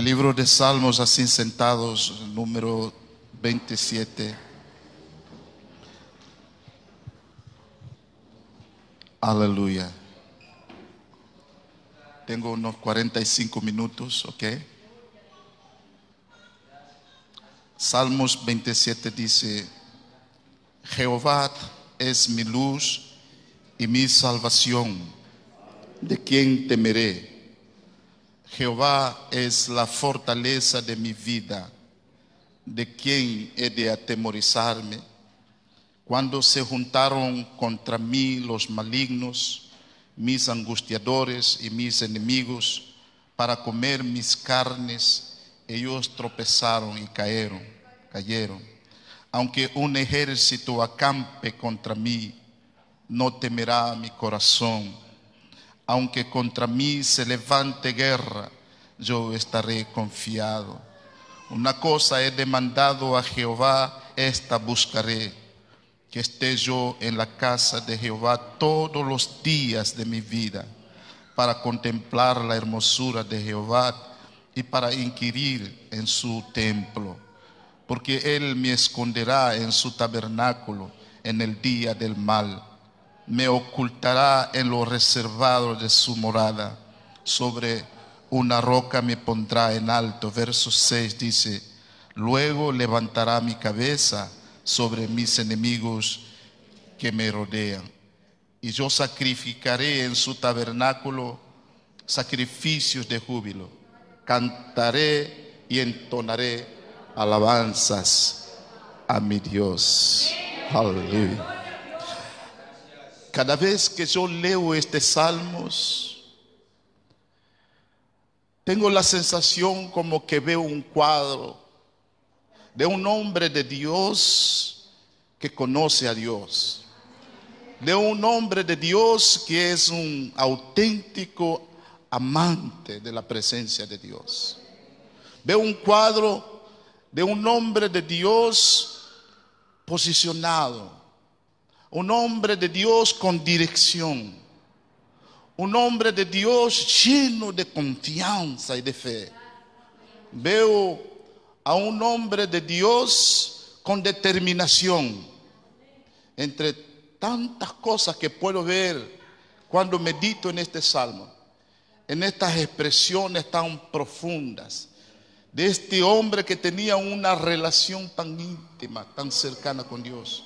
El libro de Salmos, así sentados, número 27. Aleluya. Tengo unos 45 minutos, ¿ok? Salmos 27 dice, Jehová es mi luz y mi salvación, ¿de quién temeré? Jehová es la fortaleza de mi vida, ¿de quién he de atemorizarme? Cuando se juntaron contra mí los malignos, mis angustiadores y mis enemigos, para comer mis carnes, ellos tropezaron y cayeron, cayeron. Aunque un ejército acampe contra mí, no temerá mi corazón. Aunque contra mí se levante guerra, yo estaré confiado. Una cosa he demandado a Jehová, esta buscaré, que esté yo en la casa de Jehová todos los días de mi vida, para contemplar la hermosura de Jehová y para inquirir en su templo, porque Él me esconderá en su tabernáculo en el día del mal, me ocultará en lo reservado de su morada, sobre una roca me pondrá en alto. Verso 6 dice, luego levantará mi cabeza sobre mis enemigos que me rodean, y yo sacrificaré en su tabernáculo sacrificios de júbilo cantaré y entonaré alabanzas a mi Dios. Aleluya. Cada vez que yo leo este salmos, tengo la sensación como que veo un cuadro de un hombre de Dios que conoce a Dios, de un hombre de Dios que es un auténtico amante de la presencia de Dios. Veo un cuadro de un hombre de Dios posicionado, un hombre de Dios con dirección, un hombre de Dios lleno de confianza y de fe. Veo a un hombre de Dios con determinación. Entre tantas cosas que puedo ver cuando medito en este salmo, en estas expresiones tan profundas de este hombre que tenía una relación tan íntima, tan cercana con Dios.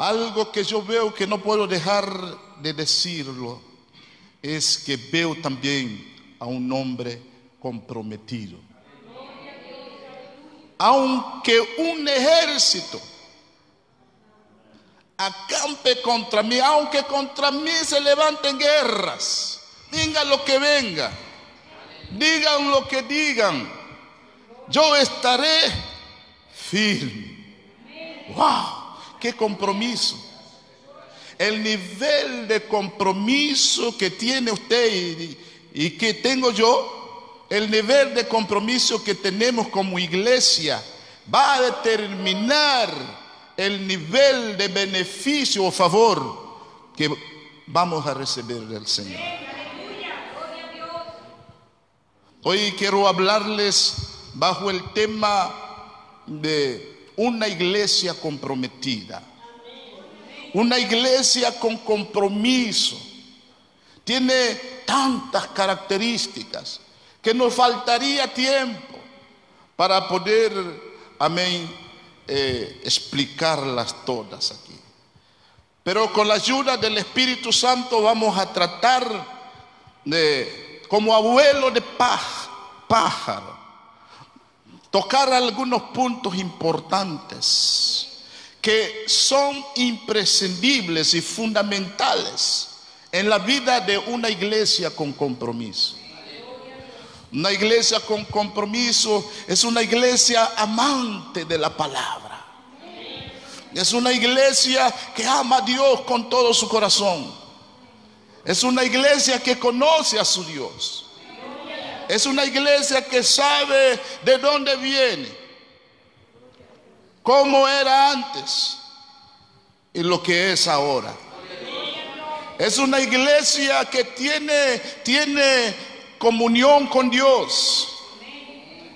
Algo que yo veo que no puedo dejar de decirlo es que veo también a un hombre comprometido. Aunque un ejército acampe contra mí, aunque contra mí se levanten guerras, digan lo que venga, digan lo que digan, yo estaré firme. ¡Wow! ¡Qué compromiso! El nivel de compromiso que tiene usted y, que tengo yo, el nivel de compromiso que tenemos como iglesia, va a determinar el nivel de beneficio o favor que vamos a recibir del Señor. Hoy quiero hablarles bajo el tema de una iglesia comprometida. Una iglesia con compromiso. Tiene tantas características que nos faltaría tiempo para poder, amén, eh, explicarlas todas aquí. Pero con la ayuda del Espíritu Santo vamos a tratar de, como abuelo de pájaro, tocar algunos puntos importantes que son imprescindibles y fundamentales en la vida de una iglesia con compromiso. Una iglesia con compromiso es una iglesia amante de la palabra. Es una iglesia que ama a Dios con todo su corazón. Es una iglesia que conoce a su Dios. Es una iglesia que sabe de dónde viene, cómo era antes y lo que es ahora. Es una iglesia que tiene, tiene comunión con Dios.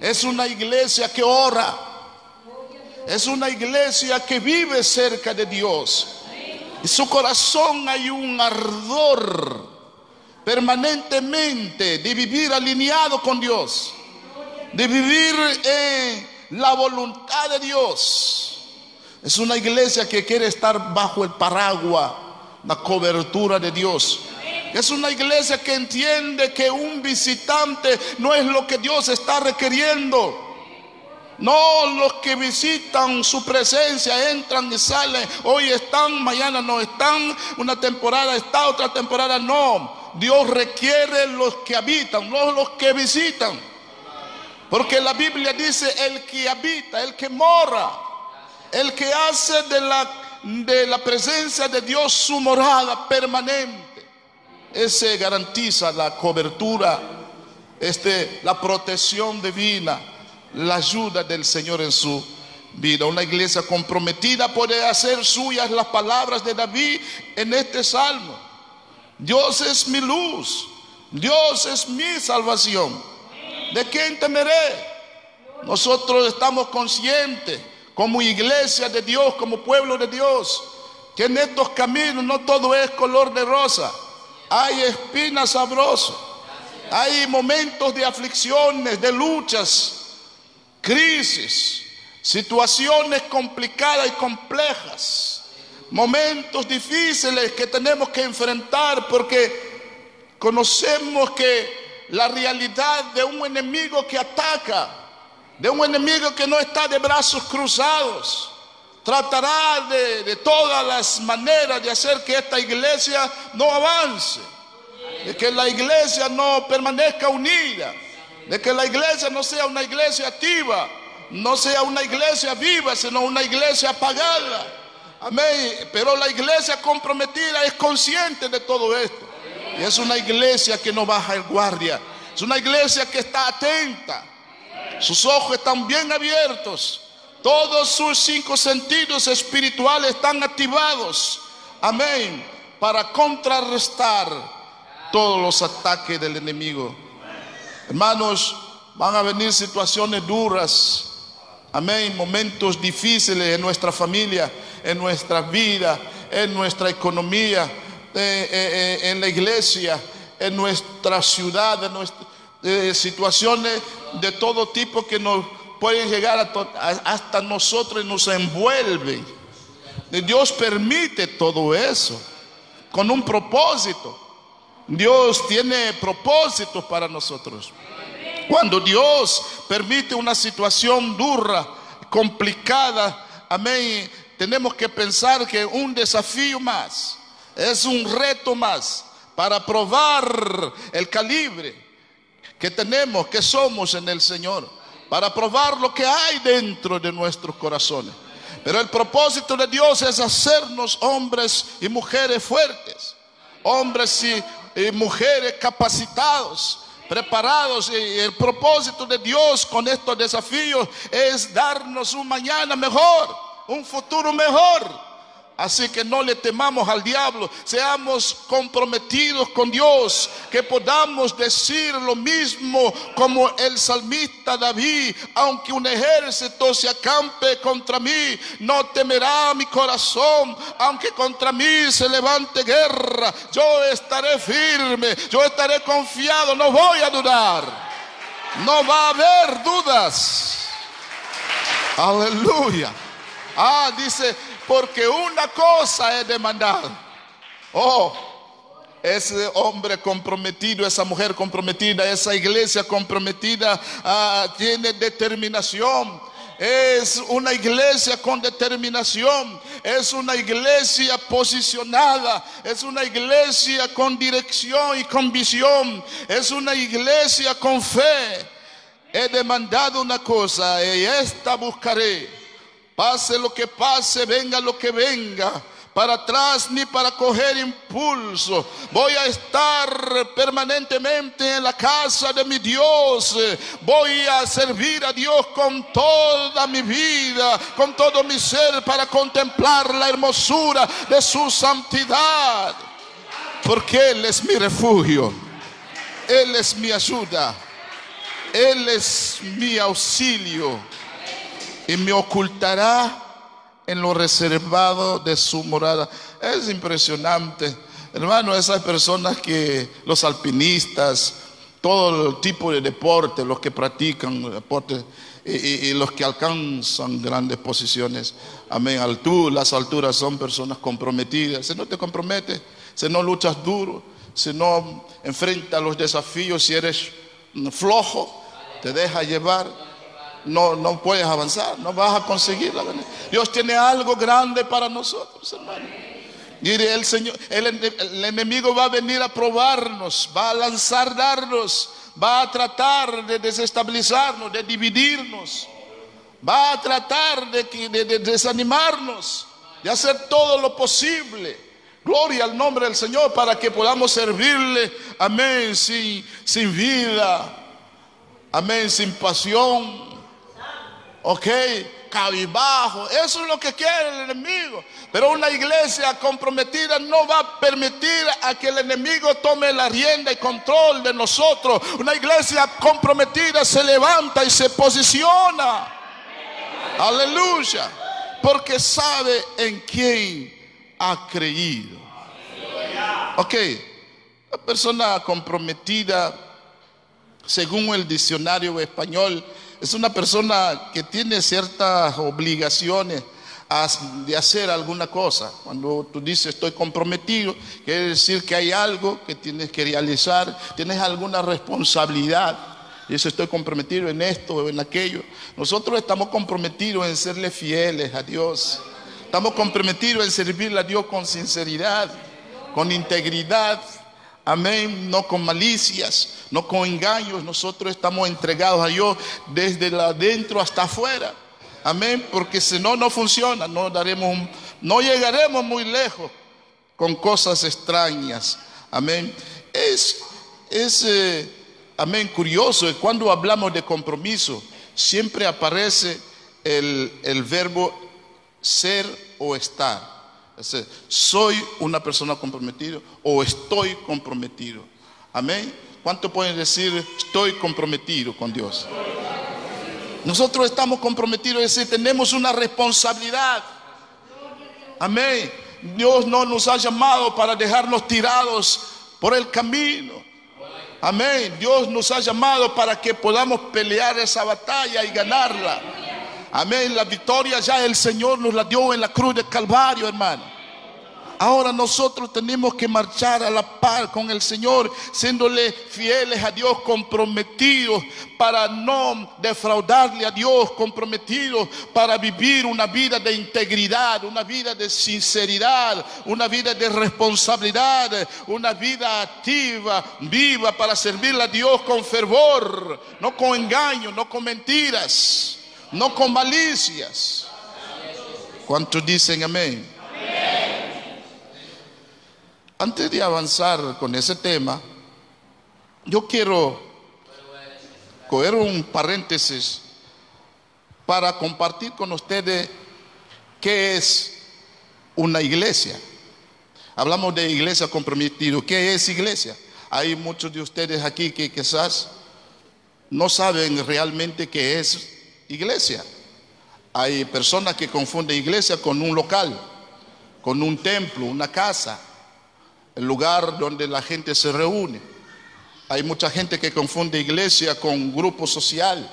Es una iglesia que ora. Es una iglesia que vive cerca de Dios. En su corazón hay un ardor permanentemente de vivir alineado con Dios. De vivir en la voluntad de Dios. Es una iglesia que quiere estar bajo el paraguas, la cobertura de Dios. Es una iglesia que entiende que un visitante no es lo que Dios está requiriendo. No los que visitan su presencia, entran y salen. Hoy están, mañana no están. Una temporada está, otra temporada no. Dios requiere los que habitan, no los que visitan. Porque la Biblia dice el que habita, el que mora. El que hace de la, de la presencia de Dios su morada permanente. Ese garantiza la cobertura, este, la protección divina, la ayuda del Señor en su vida. Una iglesia comprometida puede hacer suyas las palabras de David en este salmo. Dios es mi luz, Dios es mi salvación. ¿De quién temeré? Nosotros estamos conscientes como iglesia de Dios, como pueblo de Dios, que en estos caminos no todo es color de rosa, hay espinas sabrosas, hay momentos de aflicciones, de luchas, crisis, situaciones complicadas y complejas, momentos difíciles que tenemos que enfrentar porque conocemos que la realidad de un enemigo que ataca, de un enemigo que no está de brazos cruzados. Tratará de, todas las maneras de hacer que esta iglesia no avance, de que la iglesia no permanezca unida, de que la iglesia no sea una iglesia activa, no sea una iglesia viva, sino una iglesia apagada. Amén. Pero la iglesia comprometida es consciente de todo esto. Y es una iglesia que no baja el guardia. Es una iglesia que está atenta sus ojos están bien abiertos. Todos sus cinco sentidos espirituales están activados. Amén. Para contrarrestar todos los ataques del enemigo. Hermanos, van a venir situaciones duras. Amén. Momentos difíciles en nuestra familia, en nuestra vida, en nuestra economía, eh, eh, eh, en la iglesia, en nuestra ciudad, en situaciones de todo tipo que nos pueden llegar hasta nosotros y nos envuelven. Dios permite todo eso con un propósito. Dios tiene propósitos para nosotros. Cuando Dios permite una situación dura, complicada, amén, tenemos que pensar que un desafío más, es un reto más para probar el calibre que tenemos, que somos en el Señor, para probar lo que hay dentro de nuestros corazones. Pero el propósito de Dios es hacernos hombres y mujeres fuertes, hombres y, mujeres capacitados, preparados. Y el propósito de Dios con estos desafíos es darnos un mañana mejor, un futuro mejor. Así que no le temamos al diablo, seamos comprometidos con Dios, que podamos decir lo mismo como el salmista David, aunque un ejército se acampe contra mí, no temerá mi corazón, aunque contra mí se levante guerra, yo estaré firme, yo estaré confiado, no voy a dudar, no va a haber dudas. Aleluya. Ah, dice porque una cosa es demandar. Oh, ese hombre comprometido, esa mujer comprometida, esa iglesia comprometida ah, tiene determinación. Es una iglesia con determinación, es una iglesia posicionada, es una iglesia con dirección y con visión, es una iglesia con fe. He demandado una cosa y esta buscaré Pase lo que pase, venga lo que venga para atrás ni para coger impulso. Voy a estar permanentemente en la casa de mi Dios. Voy a servir a Dios con toda mi vida, con todo mi ser, para contemplar la hermosura de su santidad. Porque Él es mi refugio. Él es mi ayuda. Él es mi auxilio y me ocultará en lo reservado de su morada. Es impresionante. Hermano, esas personas que, los alpinistas, todo el tipo de deporte, los que practican deporte y, los que alcanzan grandes posiciones, amén, altura, las alturas son personas comprometidas. Si no te comprometes, si no luchas duro, si no enfrentas los desafíos, si eres flojo, te deja llevar, no, no puedes avanzar, no vas a conseguir la Dios tiene algo grande para nosotros, hermano. Mire, el Señor, el, enemigo va a venir a probarnos, va a lanzar darnos, va a tratar de desestabilizarnos, de dividirnos, va a tratar de, de, de desanimarnos, de hacer todo lo posible. Gloria al nombre del Señor para que podamos servirle, amén, sin, sin vida, amén, sin pasión, ok, cabibajo. Eso es lo que quiere el enemigo. Pero una iglesia comprometida no va a permitir a que el enemigo tome la rienda y control de nosotros. Una iglesia comprometida se levanta y se posiciona. Aleluya. Porque sabe en quién ha creído. Ok, la persona comprometida, según el diccionario español, es una persona que tiene ciertas obligaciones de hacer alguna cosa. Cuando tú dices estoy comprometido, quiere decir que hay algo que tienes que realizar, tienes alguna responsabilidad. Eso estoy comprometido en esto o en aquello. Nosotros estamos comprometidos en serle fieles a Dios. Estamos comprometidos en servirle a Dios con sinceridad, con integridad, Amén, no con malicias, no con engaños. Nosotros estamos entregados a Dios desde adentro hasta afuera. Amén, porque si no, no funciona. No, daremos, no llegaremos muy lejos con cosas extrañas. Amén. Es, es eh, amén, curioso. Cuando hablamos de compromiso, siempre aparece el, el verbo ser o estar soy una persona comprometida o estoy comprometido. Amén. ¿Cuánto pueden decir estoy comprometido con Dios? Nosotros estamos comprometidos, es decir, tenemos una responsabilidad. Amén. Dios no nos ha llamado para dejarnos tirados por el camino. Amén. Dios nos ha llamado para que podamos pelear esa batalla y ganarla. Amén. La victoria ya el Señor nos la dio en la cruz de Calvario, hermano. Ahora nosotros tenemos que marchar a la par con el Señor, siéndole fieles a Dios, comprometidos para no defraudarle a Dios, comprometidos para vivir una vida de integridad, una vida de sinceridad, una vida de responsabilidad, una vida activa, viva para servirle a Dios con fervor, no con engaño, no con mentiras no con malicias. ¿Cuántos dicen amén? Antes de avanzar con ese tema, yo quiero coger un paréntesis para compartir con ustedes qué es una iglesia. Hablamos de iglesia comprometido. ¿Qué es iglesia? Hay muchos de ustedes aquí que quizás no saben realmente qué es iglesia. Hay personas que confunden iglesia con un local, con un templo, una casa, el lugar donde la gente se reúne. Hay mucha gente que confunde iglesia con grupo social.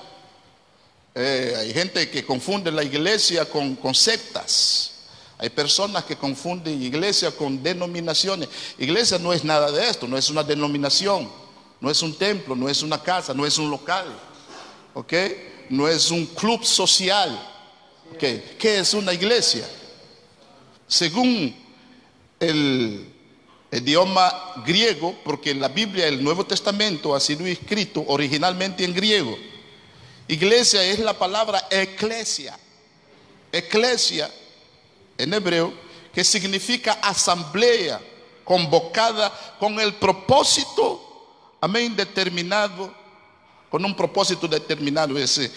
Eh, hay gente que confunde la iglesia con, con sectas. Hay personas que confunden iglesia con denominaciones. Iglesia no es nada de esto, no es una denominación, no es un templo, no es una casa, no es un local. ¿Ok? No es un club social. ¿Qué, es una iglesia? Según el idioma griego, porque la Biblia el Nuevo Testamento ha sido escrito originalmente en griego. Iglesia es la palabra eclesia. Eclesia en hebreo, que significa asamblea convocada con el propósito, amén, determinado con un propósito determinado. Ese,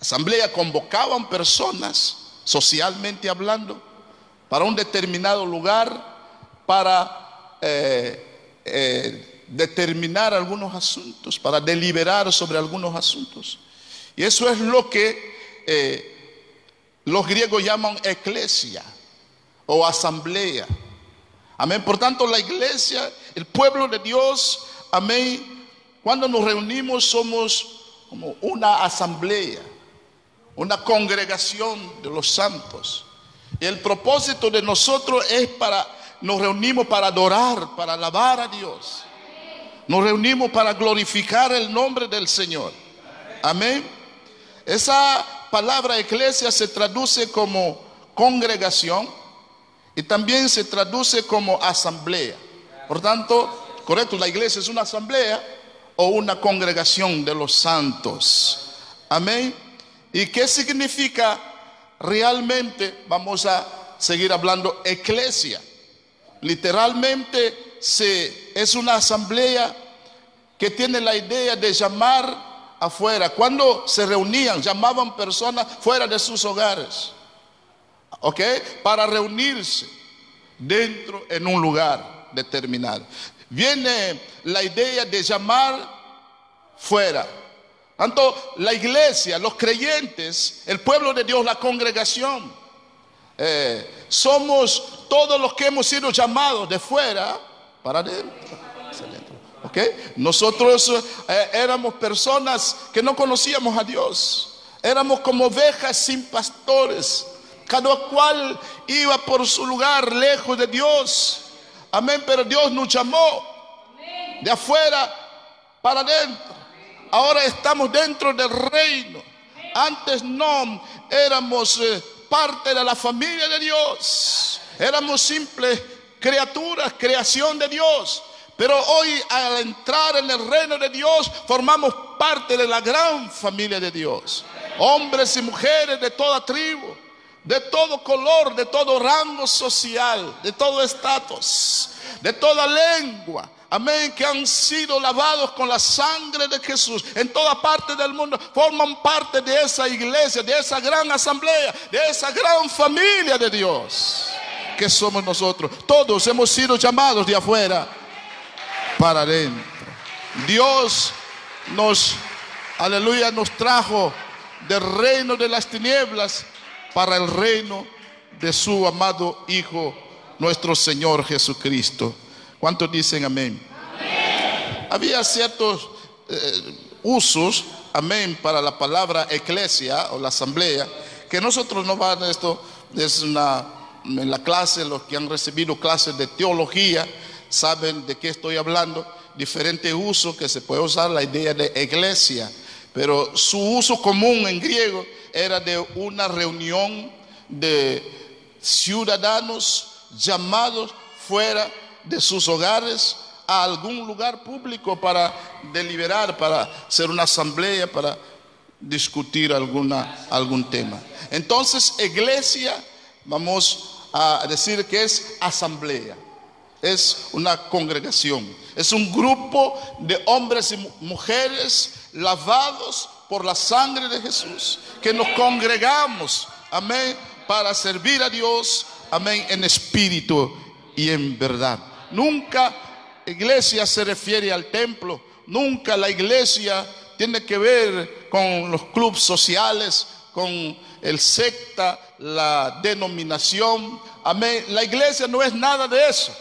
asamblea convocaban personas, socialmente hablando, para un determinado lugar, para eh, eh, determinar algunos asuntos, para deliberar sobre algunos asuntos. Y eso es lo que eh, los griegos llaman eclesia o asamblea. Amén. Por tanto, la iglesia, el pueblo de Dios, amén. Cuando nos reunimos somos como una asamblea, una congregación de los santos. Y el propósito de nosotros es para, nos reunimos para adorar, para alabar a Dios. Nos reunimos para glorificar el nombre del Señor. Amén. Esa palabra iglesia se traduce como congregación y también se traduce como asamblea. Por tanto, correcto, la iglesia es una asamblea o una congregación de los santos. Amén. ¿Y qué significa realmente? Vamos a seguir hablando iglesia. Literalmente se, es una asamblea que tiene la idea de llamar afuera. Cuando se reunían, llamaban personas fuera de sus hogares. ¿Ok? Para reunirse dentro en un lugar determinado. Viene la idea de llamar fuera. Tanto la iglesia, los creyentes, el pueblo de Dios, la congregación, eh, somos todos los que hemos sido llamados de fuera para adentro. Nosotros eh, éramos personas que no conocíamos a Dios. Éramos como ovejas sin pastores. Cada cual iba por su lugar lejos de Dios. Amén. Pero Dios nos llamó de afuera para adentro. Ahora estamos dentro del reino. Antes no éramos eh, parte de la familia de Dios. Éramos simples criaturas, creación de Dios. Pero hoy al entrar en el reino de Dios formamos parte de la gran familia de Dios. Hombres y mujeres de toda tribu, de todo color, de todo rango social, de todo estatus, de toda lengua. Amén, que han sido lavados con la sangre de Jesús en toda parte del mundo, forman parte de esa iglesia, de esa gran asamblea, de esa gran familia de Dios que somos nosotros. Todos hemos sido llamados de afuera para adentro. Dios nos, aleluya, nos trajo del reino de las tinieblas para el reino de su amado Hijo, nuestro Señor Jesucristo. ¿Cuántos dicen amén? Había ciertos eh, usos, amén, para la palabra eclesia o la asamblea, que nosotros no van a esto, es una, en la clase, los que han recibido clases de teología, saben de qué estoy hablando, diferente uso que se puede usar la idea de iglesia, pero su uso común en griego era de una reunión de ciudadanos llamados fuera de sus hogares a algún lugar público para deliberar, para hacer una asamblea, para discutir alguna, algún tema. Entonces, iglesia, vamos a decir que es asamblea es una congregación, es un grupo de hombres y mujeres lavados por la sangre de Jesús, que nos congregamos, amén, para servir a Dios, amén, en espíritu y en verdad. Nunca iglesia se refiere al templo, nunca la iglesia tiene que ver con los clubes sociales, con el secta, la denominación, amén. La iglesia no es nada de eso.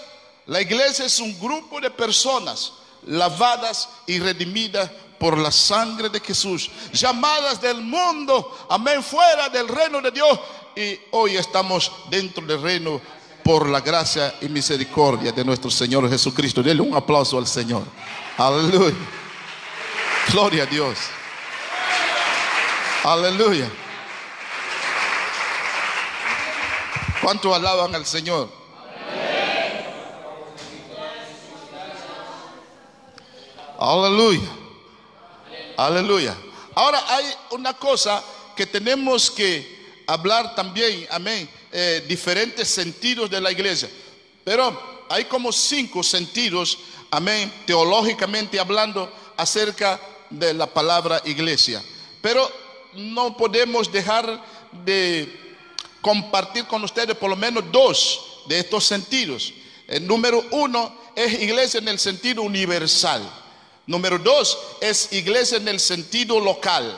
La iglesia es un grupo de personas lavadas y redimidas por la sangre de Jesús, llamadas del mundo, amén, fuera del reino de Dios. Y hoy estamos dentro del reino por la gracia y misericordia de nuestro Señor Jesucristo. Denle un aplauso al Señor. Aleluya. Gloria a Dios. Aleluya. ¿Cuánto alaban al Señor? Aleluya. Aleluya. Ahora hay una cosa que tenemos que hablar también, amén, eh, diferentes sentidos de la iglesia. Pero hay como cinco sentidos, amén, teológicamente hablando acerca de la palabra iglesia. Pero no podemos dejar de compartir con ustedes por lo menos dos de estos sentidos. El número uno es iglesia en el sentido universal. Número dos es iglesia en el sentido local.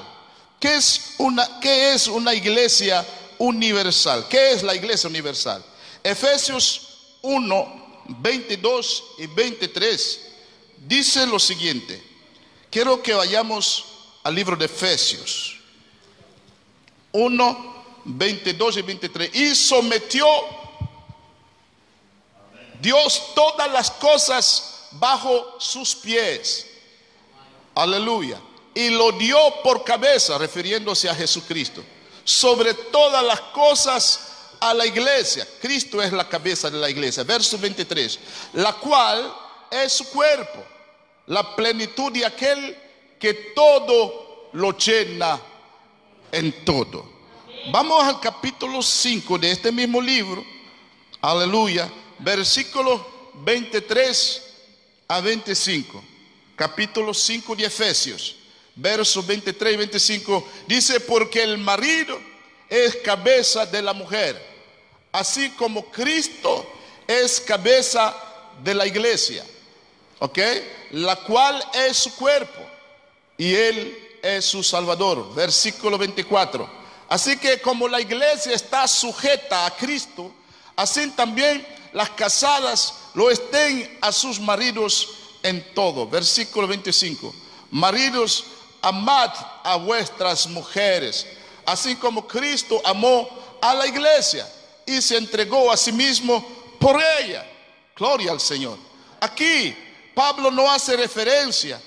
¿Qué es una, qué iglesia universal? ¿Qué es la iglesia universal? Efesios 1, 22 y 23 dice lo siguiente. Quiero que vayamos al libro de Efesios 1, 22 y 23. Y sometió Dios todas las cosas bajo sus pies. Aleluya. Y lo dio por cabeza, refiriéndose a Jesucristo. Sobre todas las cosas a la iglesia. Cristo es la cabeza de la iglesia. Verso 23. La cual es su cuerpo. La plenitud de aquel que todo lo llena en todo. Vamos al capítulo 5 de este mismo libro. Aleluya. Versículo 23 a 25. Capítulo 5 de Efesios. Versos 23 y 25. Dice, porque el marido es cabeza de la mujer. Así como Cristo es cabeza de la iglesia. ¿Ok? La cual es su cuerpo. Y él es su salvador. Versículo 24. Así que como la iglesia está sujeta a Cristo, así también las casadas lo estén a sus maridos en todo. Versículo 25. Maridos, amad a vuestras mujeres, así como Cristo amó a la iglesia y se entregó a sí mismo por ella. Gloria al Señor. Aquí Pablo no hace referencia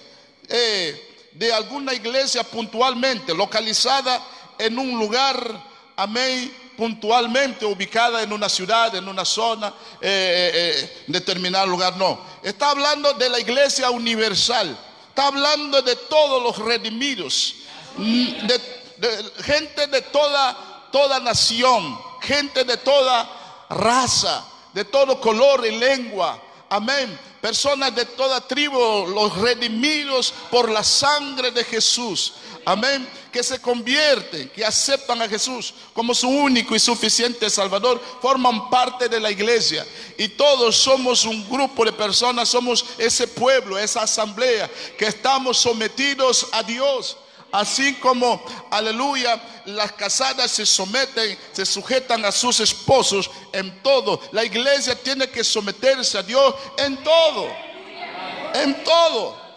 eh, de alguna iglesia puntualmente localizada en un lugar, amén, puntualmente ubicada en una ciudad, en una zona, eh, eh, eh, determinado lugar, no. Está hablando de la iglesia universal, está hablando de todos los redimidos, mm, de, gente de toda, toda nación, gente de toda raza, de todo color y lengua, amén. Personas de toda tribu, los redimidos por la sangre de Jesús. Amén. Que se convierten, que aceptan a Jesús como su único y suficiente Salvador, forman parte de la iglesia. Y todos somos un grupo de personas, somos ese pueblo, esa asamblea, que estamos sometidos a Dios. Así como, aleluya, las casadas se someten, se sujetan a sus esposos en todo. La iglesia tiene que someterse a Dios en todo. En todo.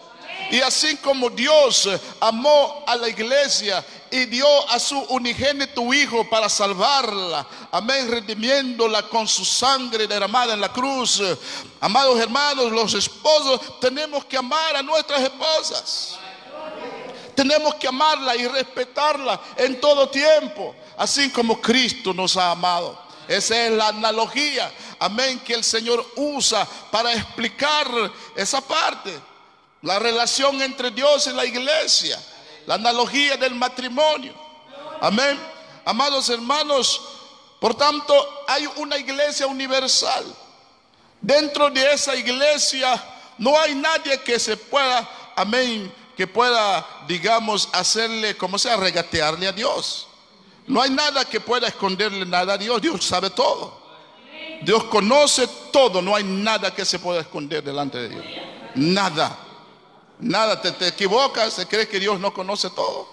Y así como Dios amó a la iglesia y dio a su unigénito Hijo para salvarla, amén, redimiéndola con su sangre derramada en la cruz. Amados hermanos, los esposos tenemos que amar a nuestras esposas. Tenemos que amarla y respetarla en todo tiempo, así como Cristo nos ha amado. Esa es la analogía, amén, que el Señor usa para explicar esa parte. La relación entre Dios y la iglesia. La analogía del matrimonio. Amén. Amados hermanos, por tanto, hay una iglesia universal. Dentro de esa iglesia no hay nadie que se pueda, amén, que pueda, digamos, hacerle, como sea, regatearle a Dios. No hay nada que pueda esconderle nada a Dios. Dios sabe todo. Dios conoce todo. No hay nada que se pueda esconder delante de Dios. Nada. Nada, te, te equivocas, se cree que Dios no conoce todo.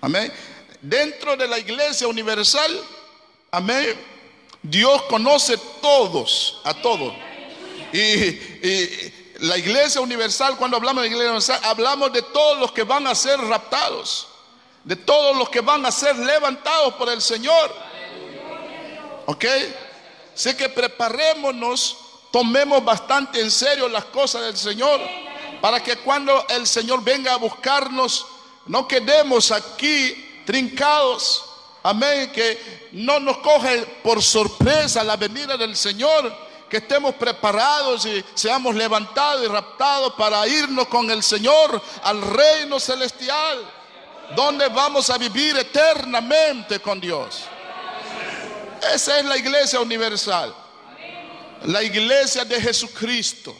Amén. Dentro de la iglesia universal, amén, Dios conoce todos, a todos. Y, la iglesia universal, cuando hablamos de iglesia universal, hablamos de todos los que van a ser raptados, de todos los que van a ser levantados por el Señor. ¿Ok? Así que preparémonos, tomemos bastante en serio las cosas del Señor para que cuando el Señor venga a buscarnos, no quedemos aquí trincados. Amén, que no nos coge por sorpresa la venida del Señor, que estemos preparados y seamos levantados y raptados para irnos con el Señor al reino celestial, donde vamos a vivir eternamente con Dios. Esa es la iglesia universal, la iglesia de Jesucristo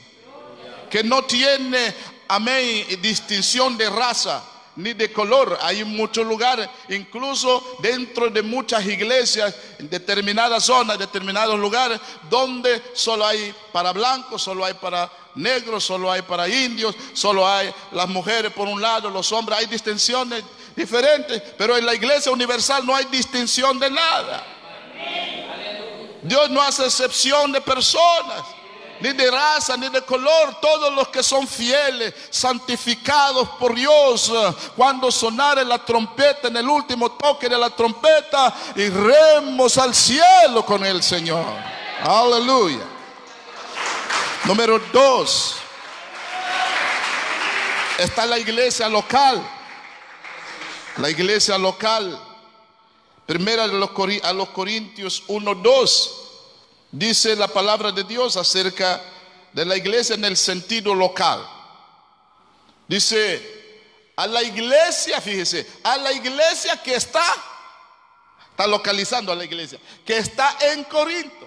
que no tiene, amén, distinción de raza, ni de color. Hay muchos lugares, incluso dentro de muchas iglesias, en determinadas zonas, determinados lugares, donde solo hay para blancos, solo hay para negros, solo hay para indios, solo hay las mujeres por un lado, los hombres, hay distinciones diferentes, pero en la iglesia universal no hay distinción de nada. Dios no hace excepción de personas ni de raza, ni de color, todos los que son fieles, santificados por Dios, cuando sonare la trompeta en el último toque de la trompeta, iremos al cielo con el Señor. Aleluya. Número dos, está la iglesia local. La iglesia local. Primera a los Corintios 1, 2 dice la palabra de Dios acerca de la iglesia en el sentido local. Dice, a la iglesia, fíjese, a la iglesia que está, está localizando a la iglesia, que está en Corinto,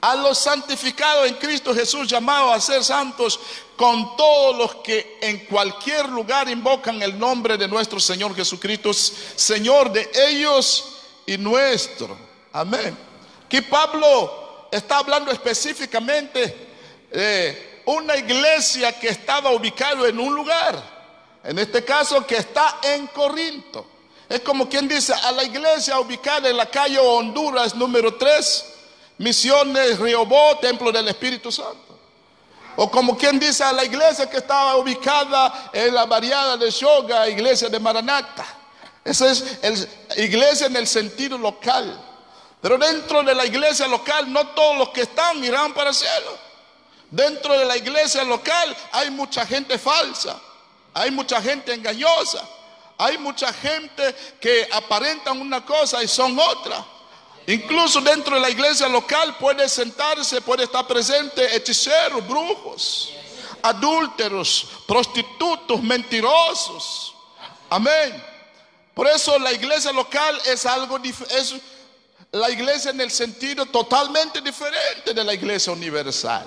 a los santificados en Cristo Jesús, llamados a ser santos, con todos los que en cualquier lugar invocan el nombre de nuestro Señor Jesucristo, Señor de ellos y nuestro. Amén. Aquí Pablo está hablando específicamente de una iglesia que estaba ubicada en un lugar, en este caso que está en Corinto. Es como quien dice a la iglesia ubicada en la calle Honduras número 3, Misiones Riobó, Templo del Espíritu Santo. O como quien dice a la iglesia que estaba ubicada en la variada de Shoga, iglesia de Maranata. Esa es la iglesia en el sentido local. Pero dentro de la iglesia local no todos los que están irán para el cielo. Dentro de la iglesia local hay mucha gente falsa, hay mucha gente engañosa, hay mucha gente que aparentan una cosa y son otra. Incluso dentro de la iglesia local puede sentarse, puede estar presente hechiceros, brujos, adúlteros, prostitutos, mentirosos. Amén. Por eso la iglesia local es algo diferente la iglesia en el sentido totalmente diferente de la iglesia universal.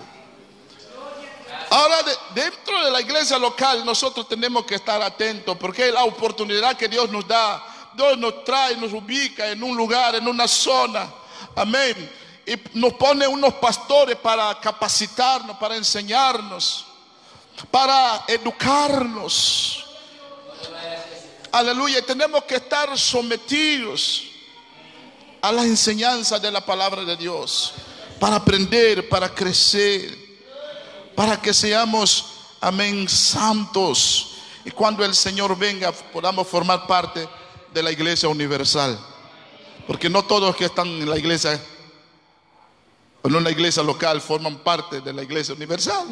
Ahora, dentro de la iglesia local, nosotros tenemos que estar atentos porque es la oportunidad que Dios nos da. Dios nos trae, nos ubica en un lugar, en una zona. Amén. Y nos pone unos pastores para capacitarnos, para enseñarnos, para educarnos. Aleluya. Tenemos que estar sometidos a la enseñanza de la palabra de Dios, para aprender, para crecer, para que seamos, amén, santos. Y cuando el Señor venga, podamos formar parte de la iglesia universal. Porque no todos que están en la iglesia, en una iglesia local, forman parte de la iglesia universal.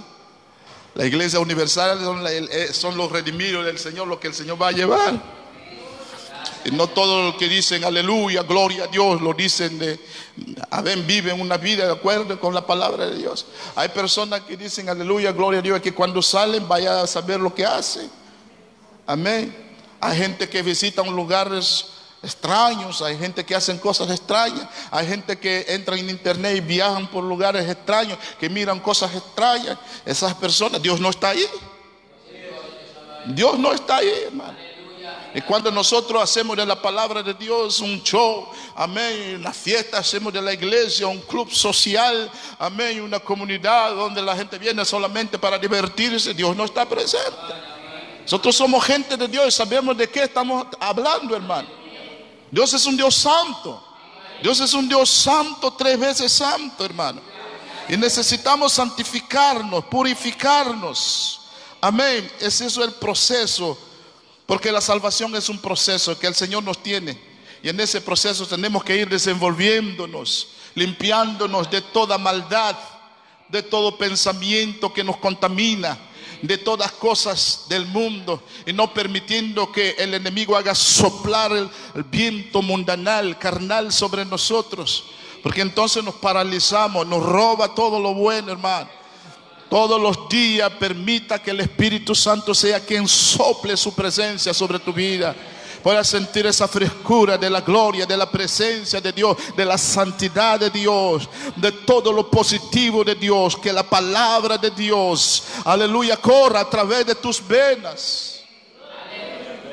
La iglesia universal son, eh, son los redimidos del Señor, lo que el Señor va a llevar. Y no todo lo que dicen aleluya, gloria a Dios, lo dicen de, a ver, viven una vida de acuerdo con la palabra de Dios. Hay personas que dicen aleluya, gloria a Dios, que cuando salen vaya a saber lo que hacen. Amén. Hay gente que visita un lugares extraños, hay gente que hacen cosas extrañas, hay gente que entra en internet y viajan por lugares extraños, que miran cosas extrañas. Esas personas, Dios no está ahí. Dios no está ahí, hermano. Y cuando nosotros hacemos de la palabra de Dios un show, amén, una fiesta, hacemos de la iglesia un club social, amén, una comunidad donde la gente viene solamente para divertirse, Dios no está presente. Nosotros somos gente de Dios y sabemos de qué estamos hablando, hermano. Dios es un Dios santo. Dios es un Dios santo, tres veces santo, hermano. Y necesitamos santificarnos, purificarnos. Amén. Es eso el proceso porque la salvación es un proceso que el Señor nos tiene. Y en ese proceso tenemos que ir desenvolviéndonos, limpiándonos de toda maldad, de todo pensamiento que nos contamina, de todas cosas del mundo y no permitiendo que el enemigo haga soplar el, viento mundanal, carnal sobre nosotros. Porque entonces nos paralizamos, nos roba todo lo bueno, hermano. Todos los días permita que el Espíritu Santo sea quien sople su presencia sobre tu vida. Puedas sentir esa frescura de la gloria, de la presencia de Dios, de la santidad de Dios, de todo lo positivo de Dios. Que la palabra de Dios, aleluya, corra a través de tus venas.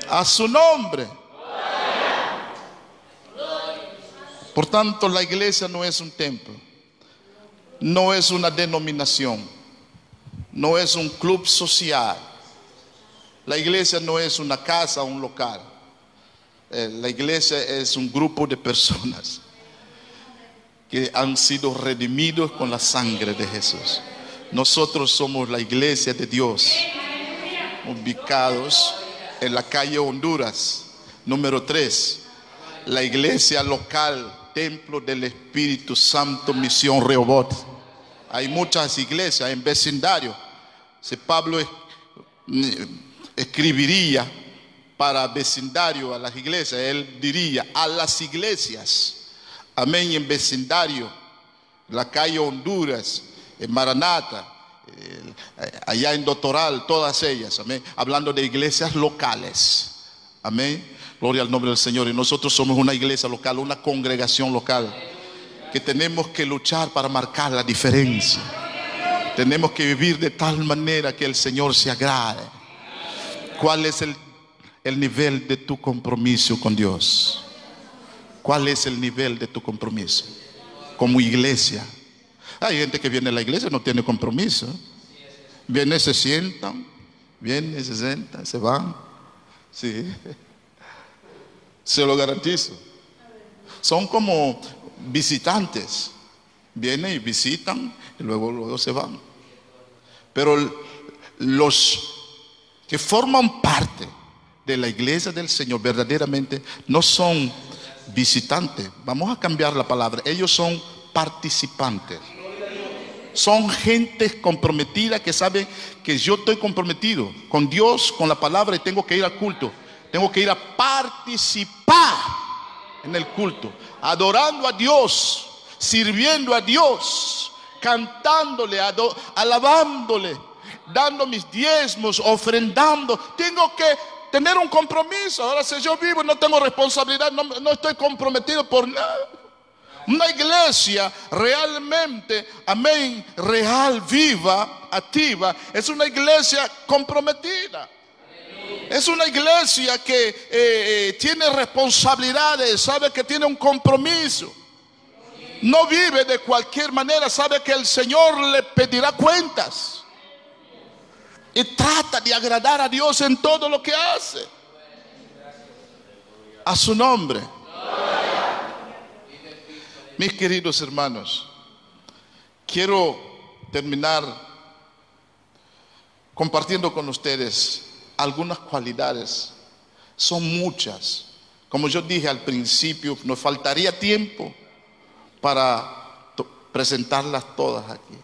A su nombre. Por tanto, la iglesia no es un templo, no es una denominación, no es un club social. La iglesia no es una casa, un local. Eh, la iglesia es un grupo de personas que han sido redimidos con la sangre de Jesús. Nosotros somos la iglesia de Dios, ubicados en la calle Honduras, número 3, la iglesia local templo del Espíritu Santo, misión Rehobot. Hay muchas iglesias en vecindario. Si Pablo escribiría para vecindario a las iglesias, él diría a las iglesias, amén, en vecindario, la calle Honduras, en Maranata, allá en Doctoral, todas ellas, amén, hablando de iglesias locales, amén. Gloria al nombre del Señor. Y nosotros somos una iglesia local, una congregación local, que tenemos que luchar para marcar la diferencia. Tenemos que vivir de tal manera que el Señor se agrade. ¿Cuál es el, el nivel de tu compromiso con Dios? ¿Cuál es el nivel de tu compromiso? Como iglesia. Hay gente que viene a la iglesia y no tiene compromiso. Viene, se sientan, viene, se sientan, se van. Sí. Se lo garantizo. Son como visitantes. Vienen y visitan y luego, luego se van. Pero los que forman parte de la iglesia del Señor verdaderamente no son visitantes. Vamos a cambiar la palabra. Ellos son participantes. Son gente comprometida que sabe que yo estoy comprometido con Dios, con la palabra y tengo que ir al culto. Tengo que ir a participar en el culto, adorando a Dios, sirviendo a Dios, cantándole, alabándole, dando mis diezmos, ofrendando. Tengo que tener un compromiso. Ahora si yo vivo no tengo responsabilidad, no, no estoy comprometido por nada. Una iglesia realmente, amén, real, viva, activa, es una iglesia comprometida. Es una iglesia que eh, eh, tiene responsabilidades, sabe que tiene un compromiso. No vive de cualquier manera, sabe que el Señor le pedirá cuentas. Y trata de agradar a Dios en todo lo que hace. A su nombre. Mis queridos hermanos, quiero terminar compartiendo con ustedes algunas cualidades, son muchas. Como yo dije al principio, nos faltaría tiempo para presentarlas todas aquí.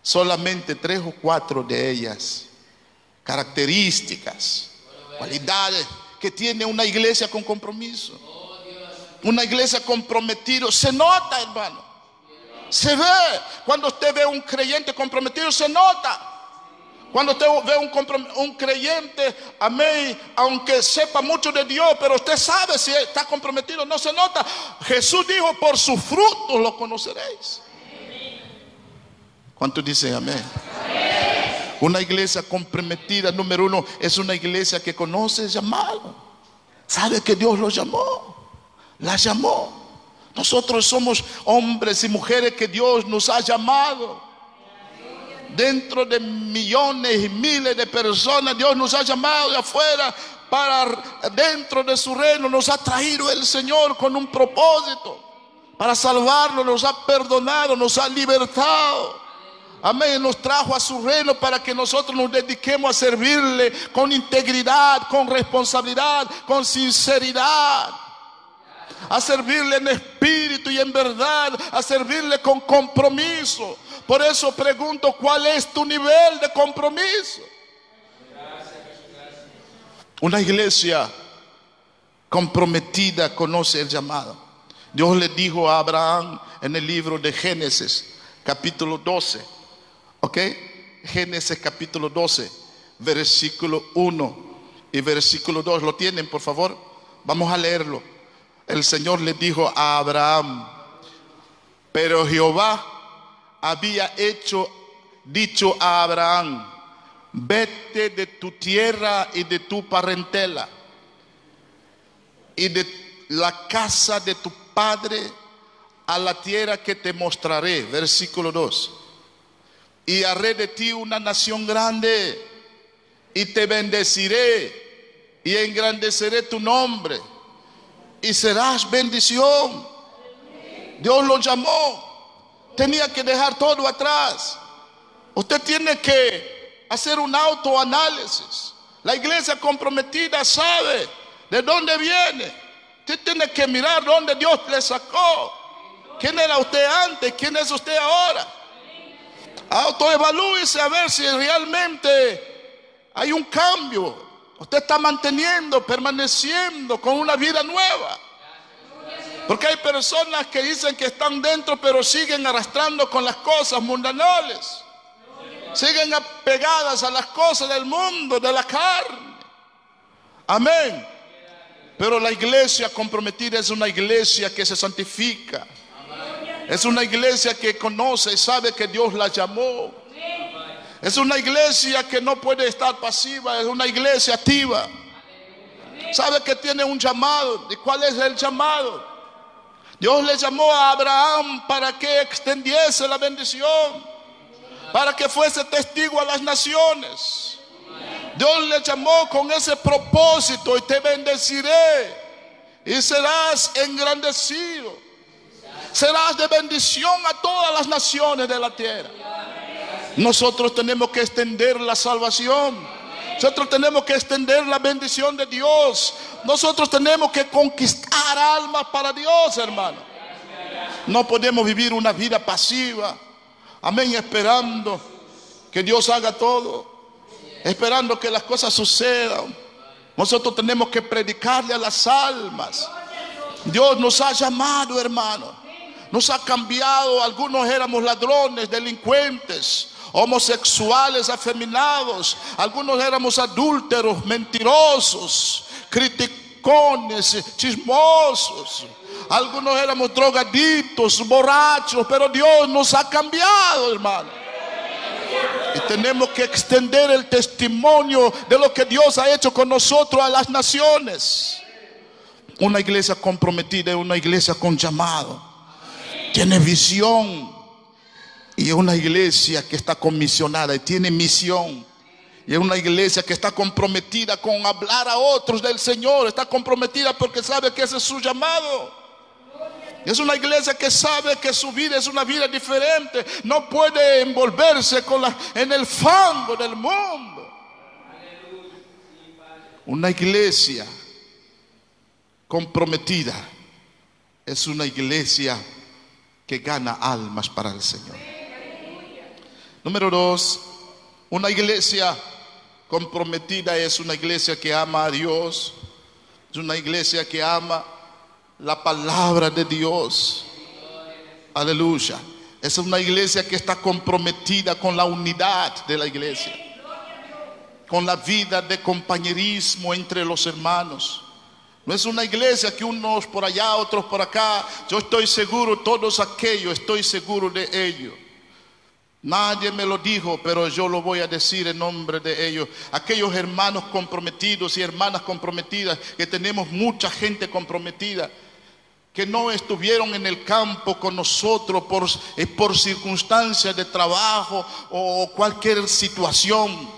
Solamente tres o cuatro de ellas, características, cualidades que tiene una iglesia con compromiso. Una iglesia comprometida, se nota, hermano. Se ve, cuando usted ve un creyente comprometido, se nota. Cuando usted ve un, un, creyente, amén, aunque sepa mucho de Dios, pero usted sabe si está comprometido, no se nota. Jesús dijo, por sus frutos lo conoceréis. ¿Cuántos dicen amén? Una iglesia comprometida, número uno, es una iglesia que conoce el llamado. Sabe que Dios lo llamó. La llamó. Nosotros somos hombres y mujeres que Dios nos ha llamado dentro de millones y miles de personas. Dios nos ha llamado de afuera para dentro de su reino. Nos ha traído el Señor con un propósito para salvarnos. Nos ha perdonado, nos ha libertado. Amén, nos trajo a su reino para que nosotros nos dediquemos a servirle con integridad, con responsabilidad, con sinceridad. A servirle en espíritu y en verdad, a servirle con compromiso. Por eso pregunto, ¿cuál es tu nivel de compromiso? Una iglesia comprometida conoce el llamado. Dios le dijo a Abraham en el libro de Génesis, capítulo 12. ¿Ok? Génesis capítulo 12, versículo 1 y versículo 2. ¿Lo tienen, por favor? Vamos a leerlo. El Señor le dijo a Abraham, pero Jehová había hecho, dicho a Abraham, vete de tu tierra y de tu parentela y de la casa de tu padre a la tierra que te mostraré. Versículo 2. Y haré de ti una nación grande y te bendeciré y engrandeceré tu nombre y serás bendición. Dios lo llamó. Tenía que dejar todo atrás. Usted tiene que hacer un autoanálisis. La iglesia comprometida sabe de dónde viene. Usted tiene que mirar dónde Dios le sacó. ¿Quién era usted antes? ¿Quién es usted ahora? Autoevalúese a ver si realmente hay un cambio. Usted está manteniendo, permaneciendo con una vida nueva. Porque hay personas que dicen que están dentro, pero siguen arrastrando con las cosas mundanales. Siguen apegadas a las cosas del mundo, de la carne. Amén. Pero la iglesia comprometida es una iglesia que se santifica. Es una iglesia que conoce y sabe que Dios la llamó. Es una iglesia que no puede estar pasiva, es una iglesia activa. Sabe que tiene un llamado. ¿Y cuál es el llamado? Dios le llamó a Abraham para que extendiese la bendición, para que fuese testigo a las naciones. Dios le llamó con ese propósito y te bendeciré y serás engrandecido. Serás de bendición a todas las naciones de la tierra. Nosotros tenemos que extender la salvación. Nosotros tenemos que extender la bendición de Dios. Nosotros tenemos que conquistar almas para Dios, hermano. No podemos vivir una vida pasiva. Amén, esperando que Dios haga todo. Esperando que las cosas sucedan. Nosotros tenemos que predicarle a las almas. Dios nos ha llamado, hermano. Nos ha cambiado. Algunos éramos ladrones, delincuentes homosexuales afeminados, algunos éramos adúlteros, mentirosos, criticones, chismosos, algunos éramos drogaditos, borrachos, pero Dios nos ha cambiado, hermano. Y tenemos que extender el testimonio de lo que Dios ha hecho con nosotros a las naciones. Una iglesia comprometida, una iglesia con llamado. Tiene visión y es una iglesia que está comisionada y tiene misión. Y es una iglesia que está comprometida con hablar a otros del Señor. Está comprometida porque sabe que ese es su llamado. Es una iglesia que sabe que su vida es una vida diferente. No puede envolverse con la, en el fango del mundo. Una iglesia comprometida es una iglesia que gana almas para el Señor. Número dos, una iglesia comprometida es una iglesia que ama a Dios, es una iglesia que ama la palabra de Dios. Aleluya. Es una iglesia que está comprometida con la unidad de la iglesia, con la vida de compañerismo entre los hermanos. No es una iglesia que unos por allá, otros por acá. Yo estoy seguro, todos aquellos, estoy seguro de ellos Nadie me lo dijo, pero yo lo voy a decir en nombre de ellos. Aquellos hermanos comprometidos y hermanas comprometidas, que tenemos mucha gente comprometida, que no estuvieron en el campo con nosotros por, eh, circunstancias de trabajo o cualquier situación.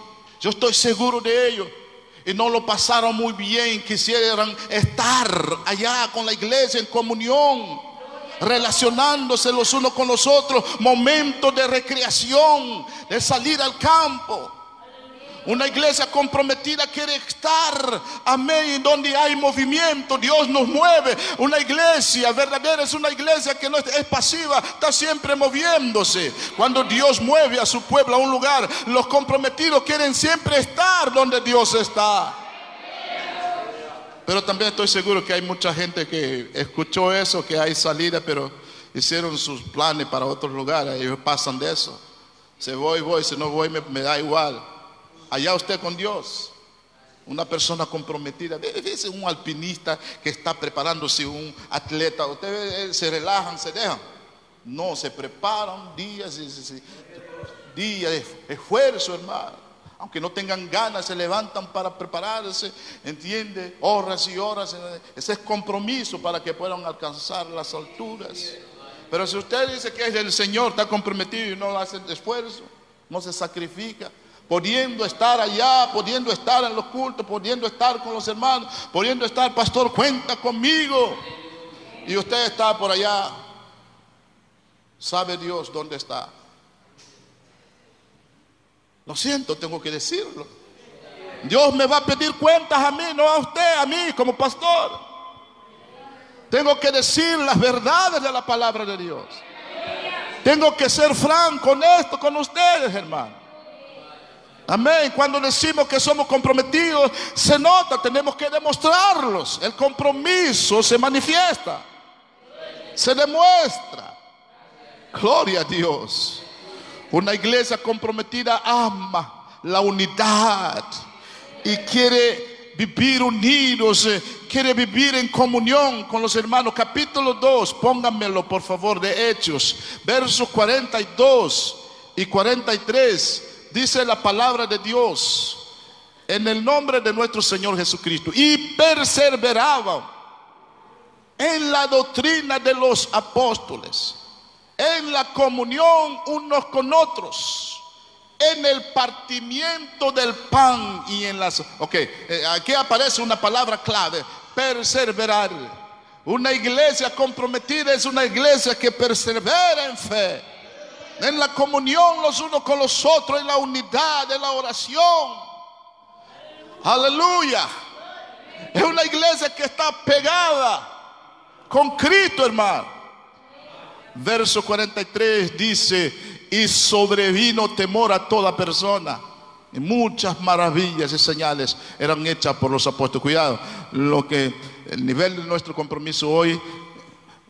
Yo estoy seguro de ellos. Y no lo pasaron muy bien, quisieran estar allá con la iglesia en comunión relacionándose los unos con los otros, momentos de recreación, de salir al campo. Una iglesia comprometida quiere estar, amén, donde hay movimiento, Dios nos mueve. Una iglesia verdadera es una iglesia que no es pasiva, está siempre moviéndose. Cuando Dios mueve a su pueblo a un lugar, los comprometidos quieren siempre estar donde Dios está. Pero también estoy seguro que hay mucha gente que escuchó eso, que hay salida, pero hicieron sus planes para otros lugares y pasan de eso. Si voy, voy, si no voy, me, da igual. Allá usted con Dios. Una persona comprometida. Dice un alpinista que está preparándose, un atleta. Ustedes se relajan, se dejan. No, se preparan días, días de esfuerzo, hermano. Aunque no tengan ganas, se levantan para prepararse, entiende, horas y horas. Ese es compromiso para que puedan alcanzar las alturas. Pero si usted dice que es el Señor, está comprometido y no hace esfuerzo, no se sacrifica, pudiendo estar allá, pudiendo estar en los cultos, pudiendo estar con los hermanos, pudiendo estar, pastor, cuenta conmigo. Y usted está por allá, sabe Dios dónde está. Lo siento, tengo que decirlo. Dios me va a pedir cuentas a mí, no a usted, a mí como pastor. Tengo que decir las verdades de la palabra de Dios. Tengo que ser franco, honesto con ustedes, hermano. Amén. Cuando decimos que somos comprometidos, se nota, tenemos que demostrarlos. El compromiso se manifiesta, se demuestra. Gloria a Dios. Una iglesia comprometida ama la unidad y quiere vivir unidos, eh, quiere vivir en comunión con los hermanos. Capítulo 2, pónganmelo por favor de Hechos, versos 42 y 43, dice la palabra de Dios en el nombre de nuestro Señor Jesucristo. Y perseveraban en la doctrina de los apóstoles en la comunión unos con otros, en el partimiento del pan y en las... Ok, eh, aquí aparece una palabra clave, perseverar. Una iglesia comprometida es una iglesia que persevera en fe, en la comunión los unos con los otros, en la unidad, de la oración. Aleluya. Es una iglesia que está pegada con Cristo, hermano. Verso 43 dice, y sobrevino temor a toda persona. Y muchas maravillas y señales eran hechas por los apóstoles. Cuidado, lo que el nivel de nuestro compromiso hoy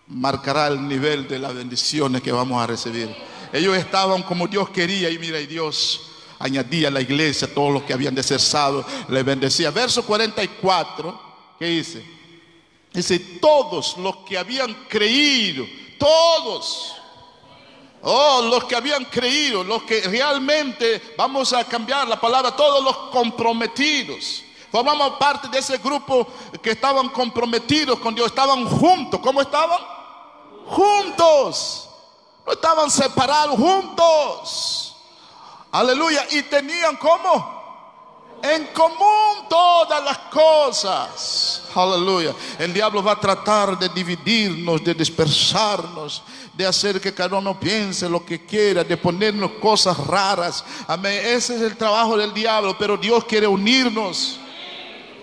marcará el nivel de las bendiciones que vamos a recibir. Ellos estaban como Dios quería y mira, y Dios añadía a la iglesia todos los que habían de ser le bendecía. Verso 44, ¿qué dice? Dice, todos los que habían creído todos. Oh, los que habían creído, los que realmente, vamos a cambiar la palabra, todos los comprometidos. Formamos parte de ese grupo que estaban comprometidos con Dios, estaban juntos. ¿Cómo estaban? Juntos. No estaban separados, juntos. Aleluya. Y tenían como en común todas las cosas. Aleluya. El diablo va a tratar de dividirnos, de dispersarnos, de hacer que cada uno piense lo que quiera, de ponernos cosas raras. Amén. Ese es el trabajo del diablo, pero Dios quiere unirnos.